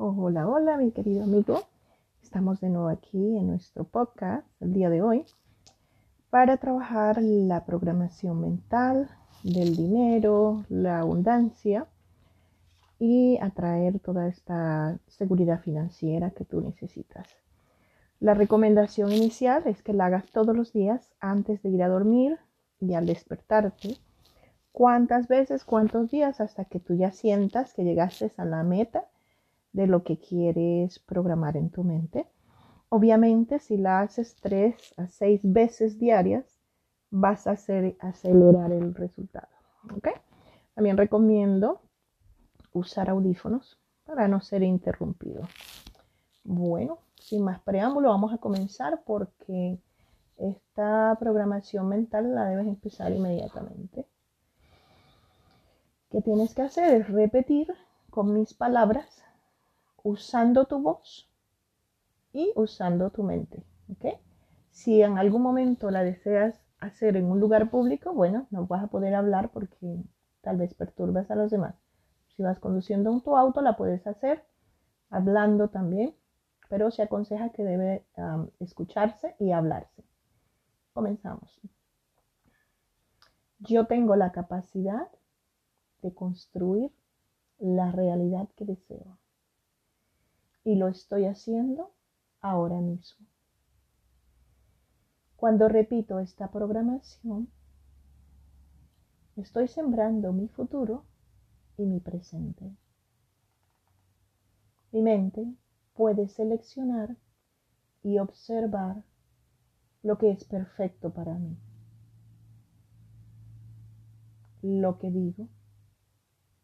Hola, hola, mi querido amigo. Estamos de nuevo aquí en nuestro podcast el día de hoy para trabajar la programación mental del dinero, la abundancia y atraer toda esta seguridad financiera que tú necesitas. La recomendación inicial es que la hagas todos los días antes de ir a dormir y al despertarte. ¿Cuántas veces, cuántos días hasta que tú ya sientas que llegaste a la meta? De lo que quieres programar en tu mente. Obviamente, si la haces tres a seis veces diarias, vas a hacer, acelerar el resultado. También recomiendo usar audífonos para no ser interrumpido. Bueno, sin más preámbulo, vamos a comenzar porque esta programación mental la debes empezar inmediatamente. ¿Qué tienes que hacer? Es repetir con mis palabras usando tu voz y usando tu mente. Si en algún momento la deseas hacer en un lugar público, bueno, no vas a poder hablar porque tal vez perturbas a los demás. Si vas conduciendo en tu auto, la puedes hacer hablando también, pero se aconseja que debe escucharse y hablarse. Comenzamos. Yo tengo la capacidad de construir la realidad que deseo y lo estoy haciendo ahora mismo. Cuando repito esta programación, estoy sembrando mi futuro y mi presente. Mi mente puede seleccionar y observar lo que es perfecto para mí. Lo que digo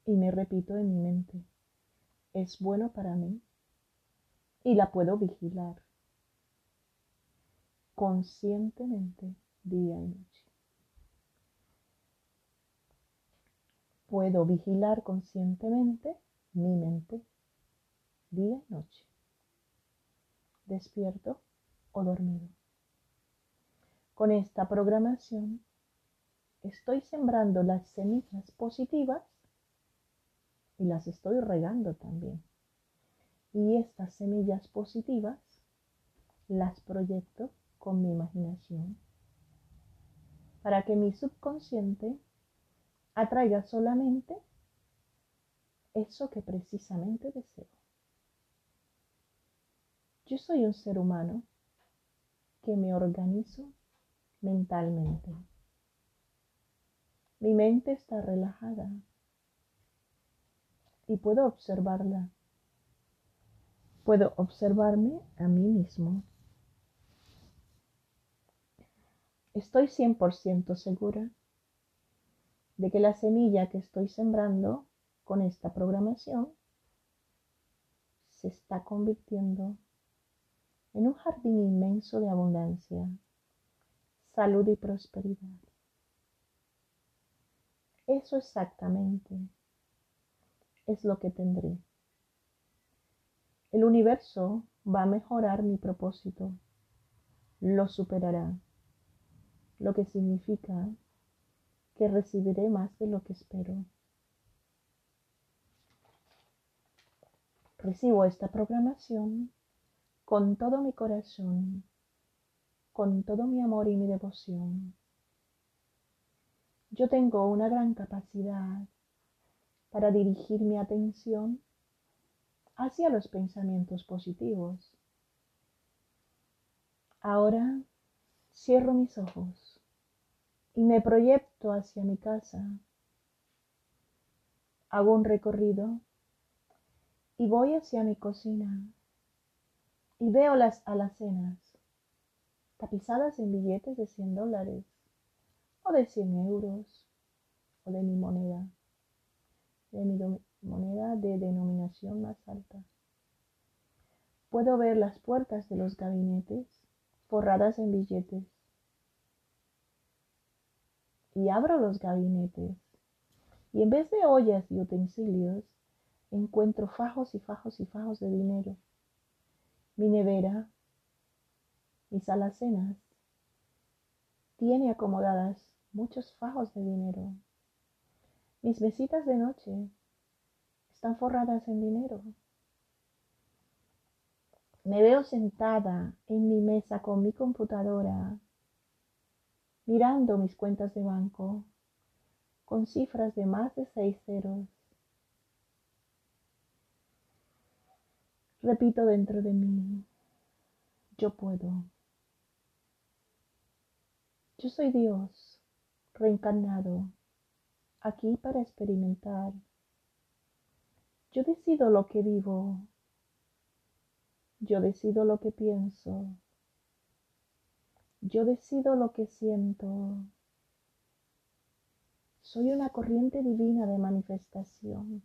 y me repito en mi mente es bueno para mí y la puedo vigilar conscientemente día y noche. Puedo vigilar conscientemente mi mente día y noche, despierto o dormido. Con esta programación estoy sembrando las semillas positivas y las estoy regando también. Y estas semillas positivas las proyecto con mi imaginación para que mi subconsciente atraiga solamente eso que precisamente deseo. Yo soy un ser humano que me organizo mentalmente. Mi mente está relajada y puedo observarla puedo observarme a mí mismo. Estoy 100% segura de que la semilla que estoy sembrando con esta programación se está convirtiendo en un jardín inmenso de abundancia, salud y prosperidad. Eso exactamente es lo que tendré. El universo va a mejorar mi propósito, lo superará, lo que significa que recibiré más de lo que espero. Recibo esta programación con todo mi corazón, con todo mi amor y mi devoción. Yo tengo una gran capacidad para dirigir mi atención hacia los pensamientos positivos. Ahora cierro mis ojos y me proyecto hacia mi casa. Hago un recorrido y voy hacia mi cocina y veo las alacenas tapizadas en billetes de 100 dólares o de 100 euros o de mi moneda, de mi moneda de denominación más alta. Puedo ver las puertas de los gabinetes forradas en billetes. Y abro los gabinetes. Y en vez de ollas y utensilios, encuentro fajos y fajos y fajos de dinero. Mi nevera, mis alacenas, tiene acomodadas muchos fajos de dinero. Mis mesitas de noche están forradas en dinero. Me veo sentada en mi mesa con mi computadora, mirando mis cuentas de banco, con cifras de más de seis ceros. Repito dentro de mí, yo puedo. Yo soy Dios, reencarnado, aquí para experimentar. Yo decido lo que vivo. Yo decido lo que pienso. Yo decido lo que siento. Soy una corriente divina de manifestación.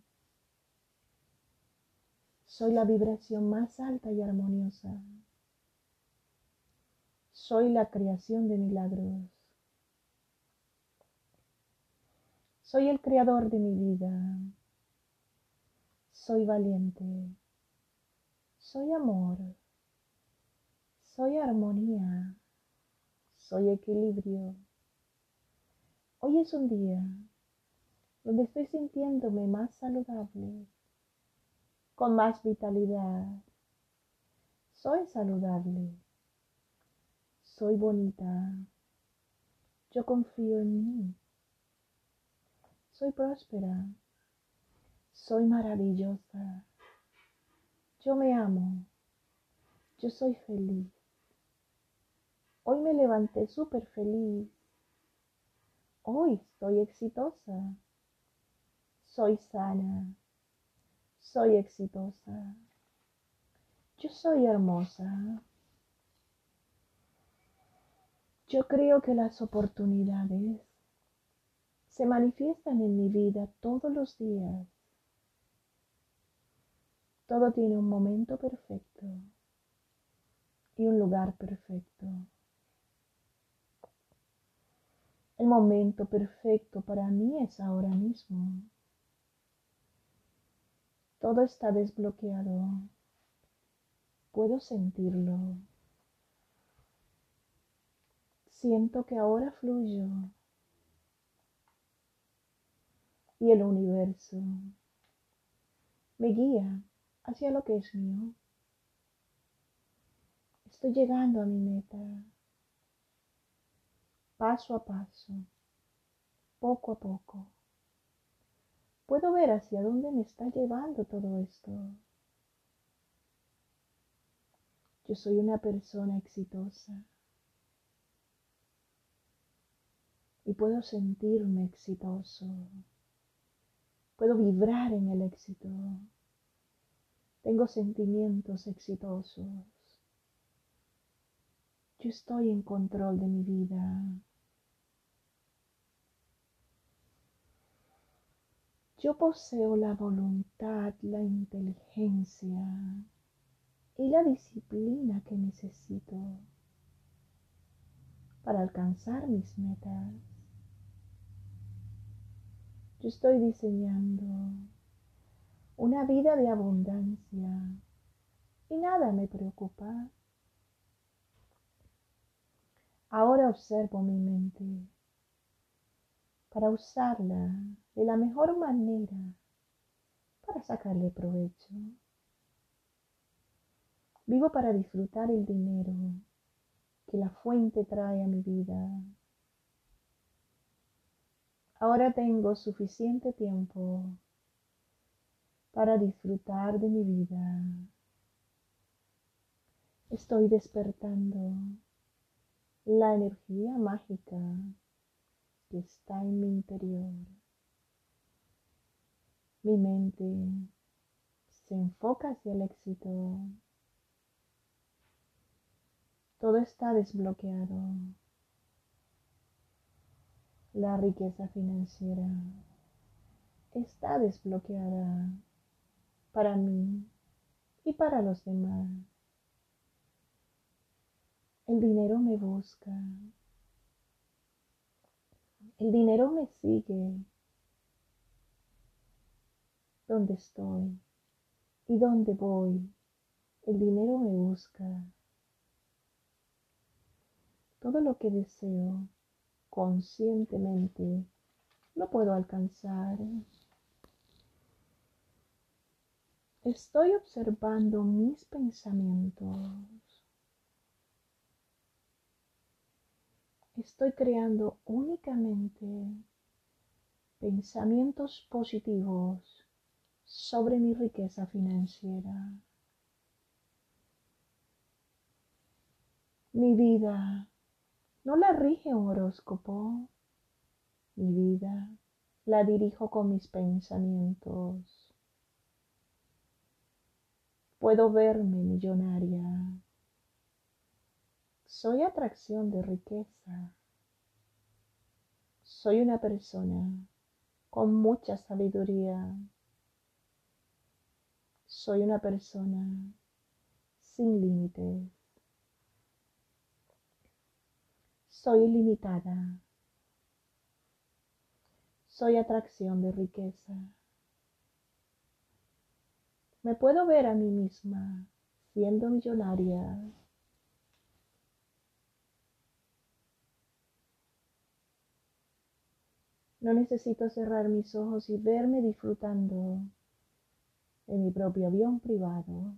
Soy la vibración más alta y armoniosa. Soy la creación de milagros. Soy el creador de mi vida. Soy valiente. Soy amor. Soy armonía. Soy equilibrio. Hoy es un día donde estoy sintiéndome más saludable, con más vitalidad. Soy saludable. Soy bonita. Yo confío en mí. Soy próspera. Soy maravillosa. Yo me amo. Yo soy feliz. Hoy me levanté súper feliz. Hoy estoy exitosa. Soy sana. Soy exitosa. Yo soy hermosa. Yo creo que las oportunidades se manifiestan en mi vida todos los días. Todo tiene un momento perfecto y un lugar perfecto. El momento perfecto para mí es ahora mismo. Todo está desbloqueado. Puedo sentirlo. Siento que ahora fluyo. Y el universo me guía hacia lo que es mío. Estoy llegando a mi meta. Paso a paso. Poco a poco. Puedo ver hacia dónde me está llevando todo esto. Yo soy una persona exitosa. y puedo sentirme exitoso. Puedo vibrar en el éxito. Tengo sentimientos exitosos. Yo estoy en control de mi vida. Yo poseo la voluntad, la inteligencia y la disciplina que necesito para alcanzar mis metas. Yo estoy diseñando una vida de abundancia y nada me preocupa. Ahora observo mi mente para usarla de la mejor manera para sacarle provecho. Vivo para disfrutar el dinero que la fuente trae a mi vida Ahora tengo suficiente tiempo para disfrutar de mi vida. Estoy despertando la energía mágica que está en mi interior. Mi mente se enfoca hacia el éxito. Todo está desbloqueado la riqueza financiera está desbloqueada para mí y para los demás. El dinero me busca. El dinero me sigue donde estoy y donde voy. El dinero me busca. Todo lo que deseo conscientemente lo puedo alcanzar. Estoy observando mis pensamientos. Estoy creando únicamente pensamientos positivos sobre mi riqueza financiera. Mi vida no la rige un horóscopo. Mi vida la dirijo con mis pensamientos Puedo verme millonaria. Soy atracción de riqueza. Soy una persona con mucha sabiduría. Soy una persona sin límites. Soy ilimitada. Soy atracción de riqueza. Me puedo ver a mí misma siendo millonaria. No necesito cerrar mis ojos y verme disfrutando en mi propio avión privado.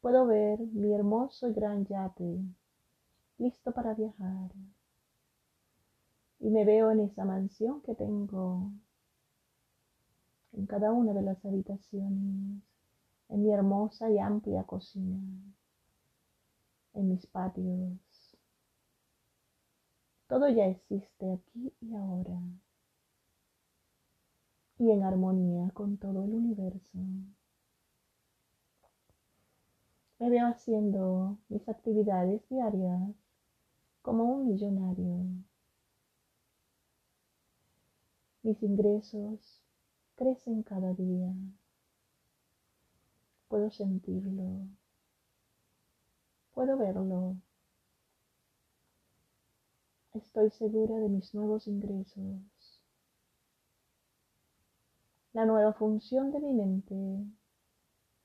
Puedo ver mi hermoso y gran yate listo para viajar. Y me veo en esa mansión que tengo en cada una de las habitaciones, en mi hermosa y amplia cocina, en mis patios. Todo ya existe aquí y ahora y en armonía con todo el universo. Me veo haciendo mis actividades diarias como un millonario. Mis ingresos crecen cada día. Puedo sentirlo. Puedo verlo. Estoy segura de mis nuevos ingresos. La nueva función de mi mente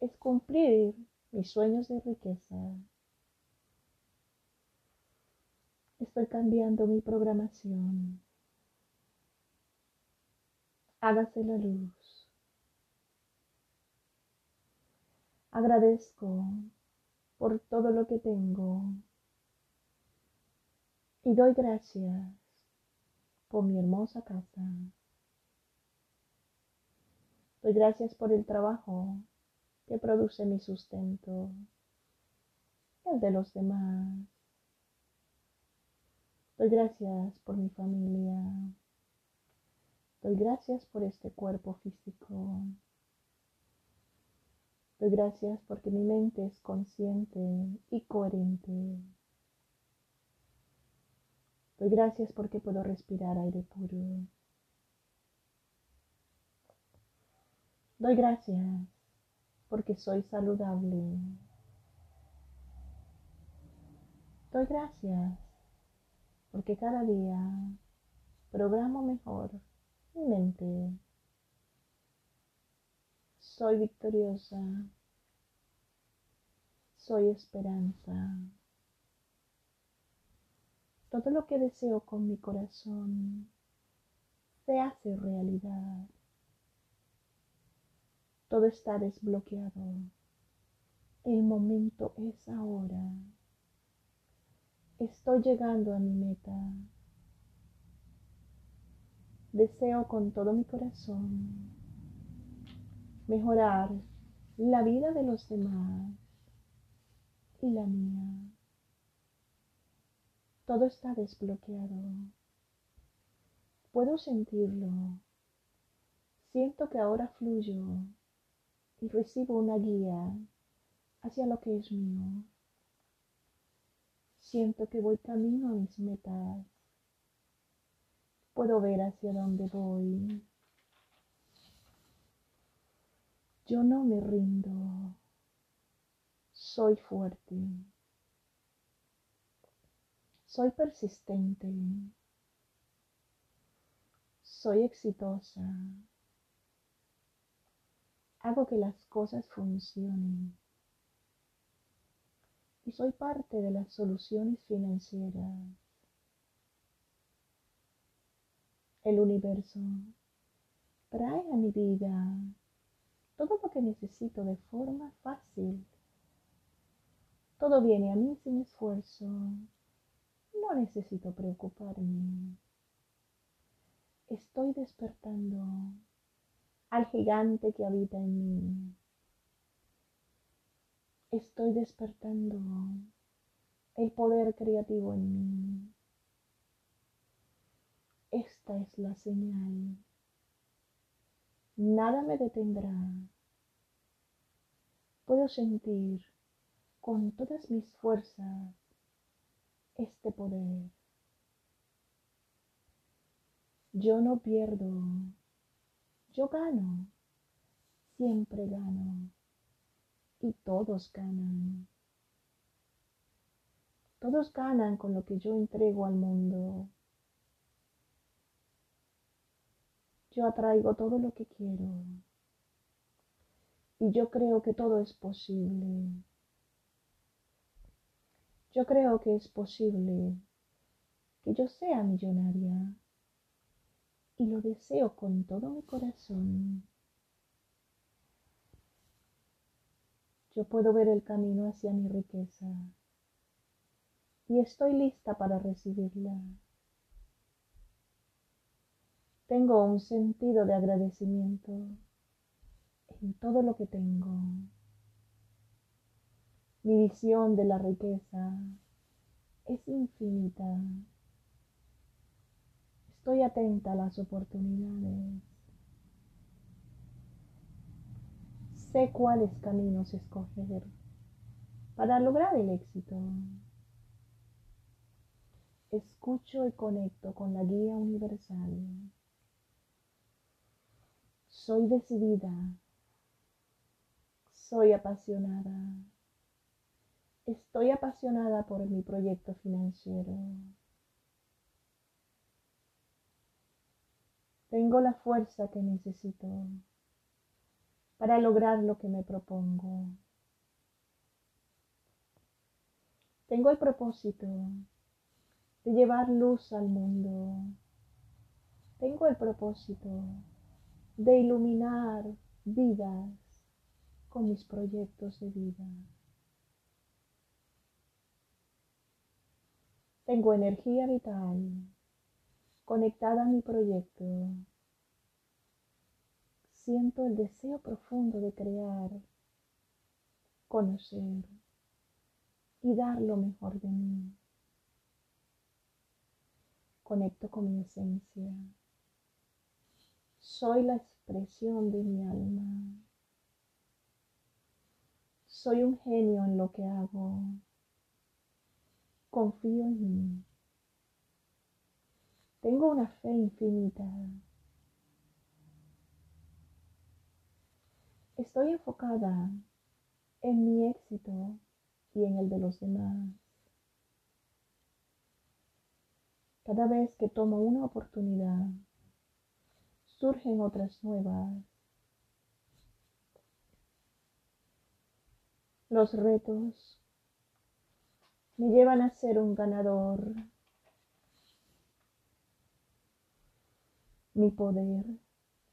es cumplir mis sueños de riqueza. Estoy cambiando mi programación hágase la luz. Agradezco por todo lo que tengo y doy gracias por mi hermosa casa. Doy gracias por el trabajo que produce mi sustento, el de los demás. Doy gracias por mi familia, Doy gracias por este cuerpo físico. Doy gracias porque mi mente es consciente y coherente. Doy gracias porque puedo respirar aire puro. Doy gracias porque soy saludable. Doy gracias porque cada día programo mejor mente. Soy victoriosa. Soy esperanza. Todo lo que deseo con mi corazón se hace realidad. Todo está desbloqueado. El momento es ahora. Estoy llegando a mi meta. Deseo con todo mi corazón mejorar la vida de los demás y la mía. Todo está desbloqueado. Puedo sentirlo. Siento que ahora fluyo y recibo una guía hacia lo que es mío. Siento que voy camino a mis metas puedo ver hacia dónde voy. Yo no me rindo. Soy fuerte. Soy persistente. Soy exitosa. Hago que las cosas funcionen. Y soy parte de las soluciones financieras. El universo trae a mi vida todo lo que necesito de forma fácil. Todo viene a mí sin esfuerzo. No necesito preocuparme. Estoy despertando al gigante que habita en mí. Estoy despertando el poder creativo en mí. Esta es la señal. Nada me detendrá. Puedo sentir con todas mis fuerzas este poder. Yo no pierdo, yo gano, siempre gano y todos ganan. Todos ganan con lo que yo entrego al mundo. Yo atraigo todo lo que quiero. Y yo creo que todo es posible. Yo creo que es posible que yo sea millonaria. Y lo deseo con todo mi corazón. Yo puedo ver el camino hacia mi riqueza. Y estoy lista para recibirla. Tengo un sentido de agradecimiento en todo lo que tengo. Mi visión de la riqueza es infinita. Estoy atenta a las oportunidades. Sé cuáles caminos escoger para lograr el éxito. Escucho y conecto con la guía universal. Soy decidida. Soy apasionada. Estoy apasionada por mi proyecto financiero. Tengo la fuerza que necesito para lograr lo que me propongo. Tengo el propósito de llevar luz al mundo. Tengo el propósito de iluminar vidas con mis proyectos de vida. Tengo energía vital conectada a mi proyecto. Siento el deseo profundo de crear, conocer y dar lo mejor de mí. Conecto con mi esencia. Soy la expresión de mi alma. Soy un genio en lo que hago. Confío en mí. Tengo una fe infinita. Estoy enfocada en mi éxito y en el de los demás. Cada vez que tomo una oportunidad, surgen otras nuevas. Los retos me llevan a ser un ganador. Mi poder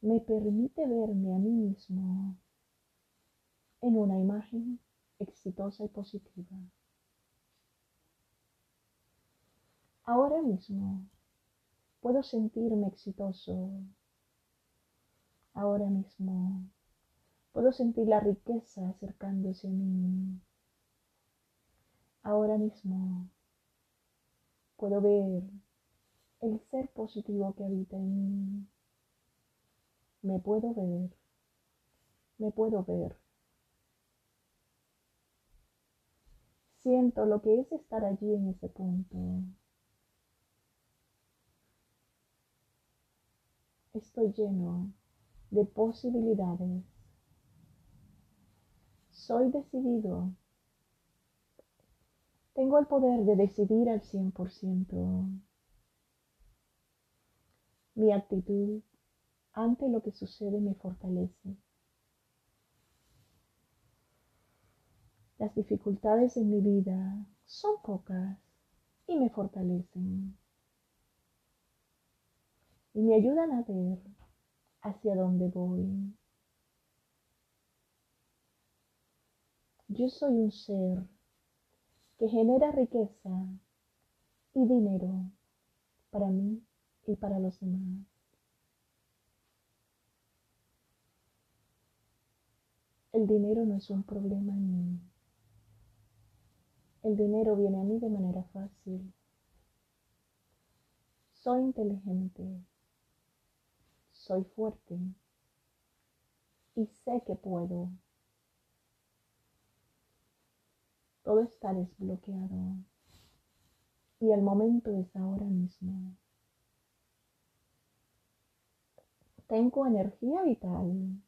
me permite verme a mí mismo en una imagen exitosa y positiva. Ahora mismo puedo sentirme exitoso ahora mismo. Puedo sentir la riqueza acercándose a mí. Ahora mismo puedo ver el ser positivo que habita en mí. Me puedo ver. Me puedo ver. Siento lo que es estar allí en ese punto. Estoy lleno de posibilidades. Soy decidido. Tengo el poder de decidir al 100%. Mi actitud ante lo que sucede me fortalece. Las dificultades en mi vida son pocas y me fortalecen. Y me ayudan a ver hacia dónde voy. Yo soy un ser que genera riqueza y dinero para mí y para los demás. El dinero no es un problema en mí. El dinero viene a mí de manera fácil. Soy inteligente. Soy fuerte. Y sé que puedo. Todo está desbloqueado. Y el momento es ahora mismo. Tengo energía vital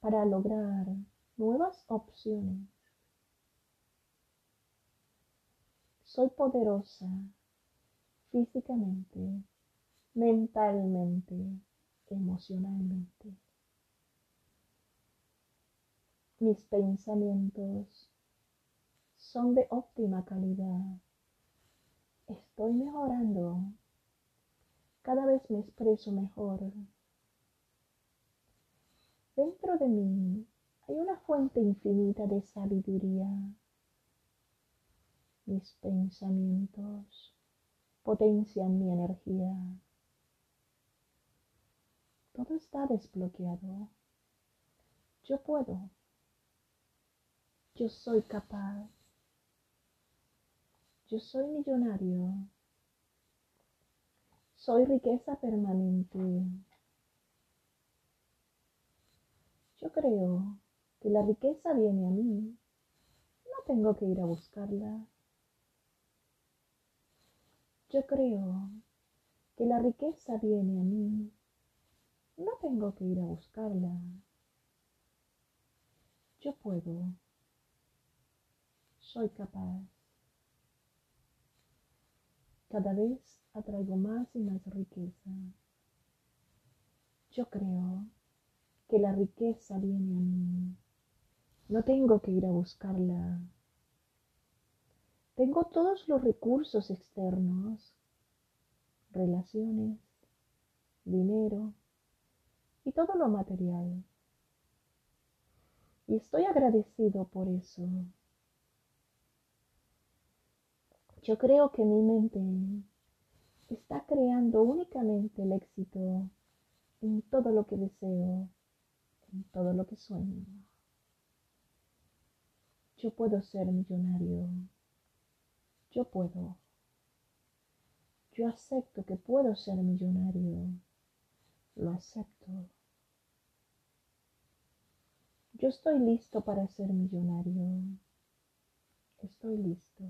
para lograr nuevas opciones. Soy poderosa físicamente, mentalmente, emocionalmente. Mis pensamientos son de óptima calidad. Estoy mejorando. Cada vez me expreso mejor. Dentro de mí hay una fuente infinita de sabiduría. Mis pensamientos potencian mi energía. Todo está desbloqueado. Yo puedo. Yo soy capaz. Yo soy millonario. Soy riqueza permanente. Yo creo que la riqueza viene a mí. No tengo que ir a buscarla. Yo creo que la riqueza viene a mí. No tengo que ir a buscarla. Yo puedo. Soy capaz. Cada vez atraigo más y más riqueza. Yo creo que la riqueza viene a mí. No tengo que ir a buscarla. Tengo todos los recursos externos, relaciones, dinero y todo lo material. Y estoy agradecido por eso. Yo creo que mi mente está creando únicamente el éxito en todo lo que deseo en todo lo que sueño. Yo puedo ser millonario. Yo puedo. Yo acepto que puedo ser millonario. Lo acepto. Yo estoy listo para ser millonario. Estoy listo.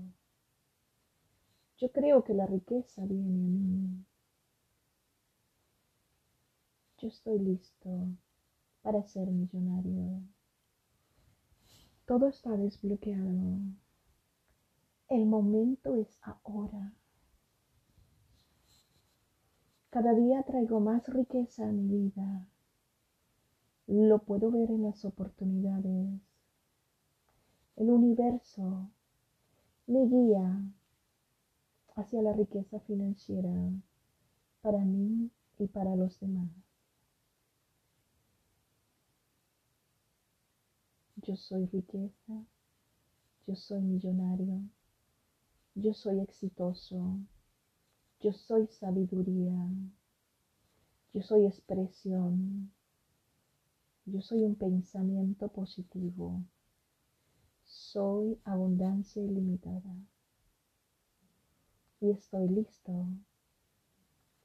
Yo creo que la riqueza viene a mí. Yo estoy listo para ser millonario. Todo está desbloqueado. El momento es ahora. Cada día traigo más riqueza a mi vida. Lo puedo ver en las oportunidades. El universo me guía hacia la riqueza financiera para mí y para los demás. Yo soy riqueza, yo soy millonario, yo soy exitoso, yo soy sabiduría, yo soy expresión, yo soy un pensamiento positivo, soy abundancia ilimitada y estoy listo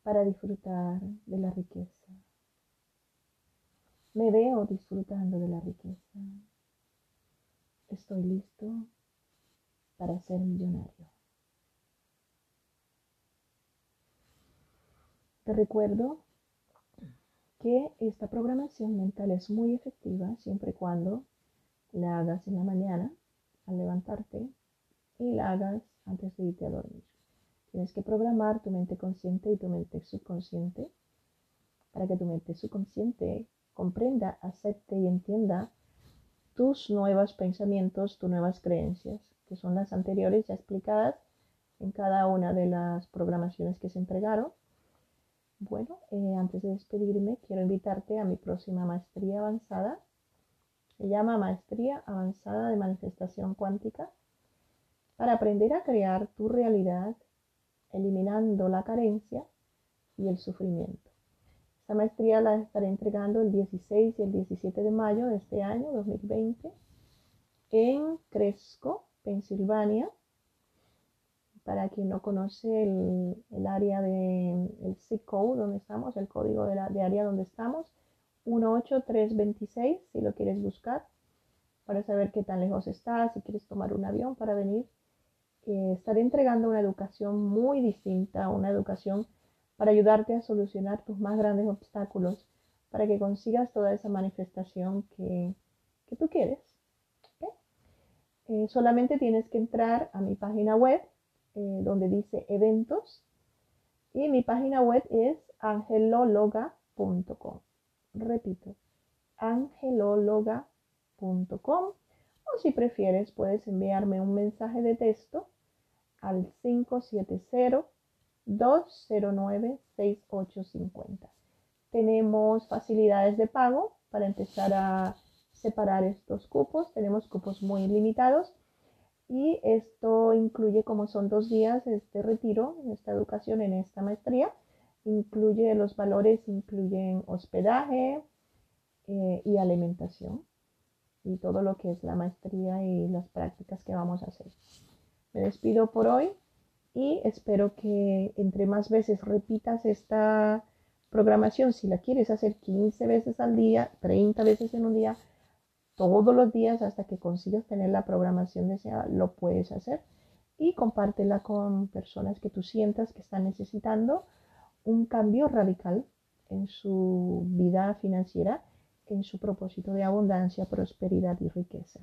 para disfrutar de la riqueza. Me veo disfrutando de la riqueza. Estoy listo para ser millonario. Te recuerdo que esta programación mental es muy efectiva siempre y cuando la hagas en la mañana al levantarte y la hagas antes de irte a dormir. Tienes que programar tu mente consciente y tu mente subconsciente para que tu mente subconsciente comprenda, acepte y entienda tus nuevos pensamientos, tus nuevas creencias, que son las anteriores ya explicadas en cada una de las programaciones que se entregaron. Bueno, eh, antes de despedirme, quiero invitarte a mi próxima maestría avanzada Se llama Maestría Avanzada de Manifestación Cuántica para aprender a crear tu realidad eliminando la carencia y el sufrimiento. Esta maestría la estaré entregando el 16 y el 17 de mayo de este año 2020 en Cresco, Pensilvania. Para quien no conoce el, área de el zip code donde estamos, el código de, la, de área donde estamos, 18326, si lo quieres buscar, para saber qué tan lejos estás, si quieres tomar un avión para venir. Eh, estaré entregando una educación muy distinta, una educación para ayudarte a solucionar tus más grandes obstáculos, para que consigas toda esa manifestación que, tú quieres. Eh, solamente tienes que entrar a mi página web, eh, donde dice eventos, y mi página web es angelologa.com repito, angelologa.com o si prefieres puedes enviarme un mensaje de texto al 570-209-6850. Tenemos facilidades de pago para empezar a separar estos cupos. Tenemos cupos muy limitados y esto incluye como son dos días este retiro, esta educación en esta maestría incluye los valores, incluyen hospedaje eh, y alimentación y todo lo que es la maestría y las prácticas que vamos a hacer. Me despido por hoy y espero que entre más veces repitas esta programación, si la quieres hacer 15 veces al día, 30 veces en un día, todos los días hasta que consigas tener la programación deseada, lo puedes hacer y compártela con personas que tú sientas que están necesitando un cambio radical en su vida financiera, en su propósito de abundancia, prosperidad y riqueza.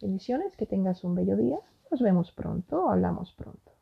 Bendiciones, que tengas un bello día. Nos vemos pronto, hablamos pronto.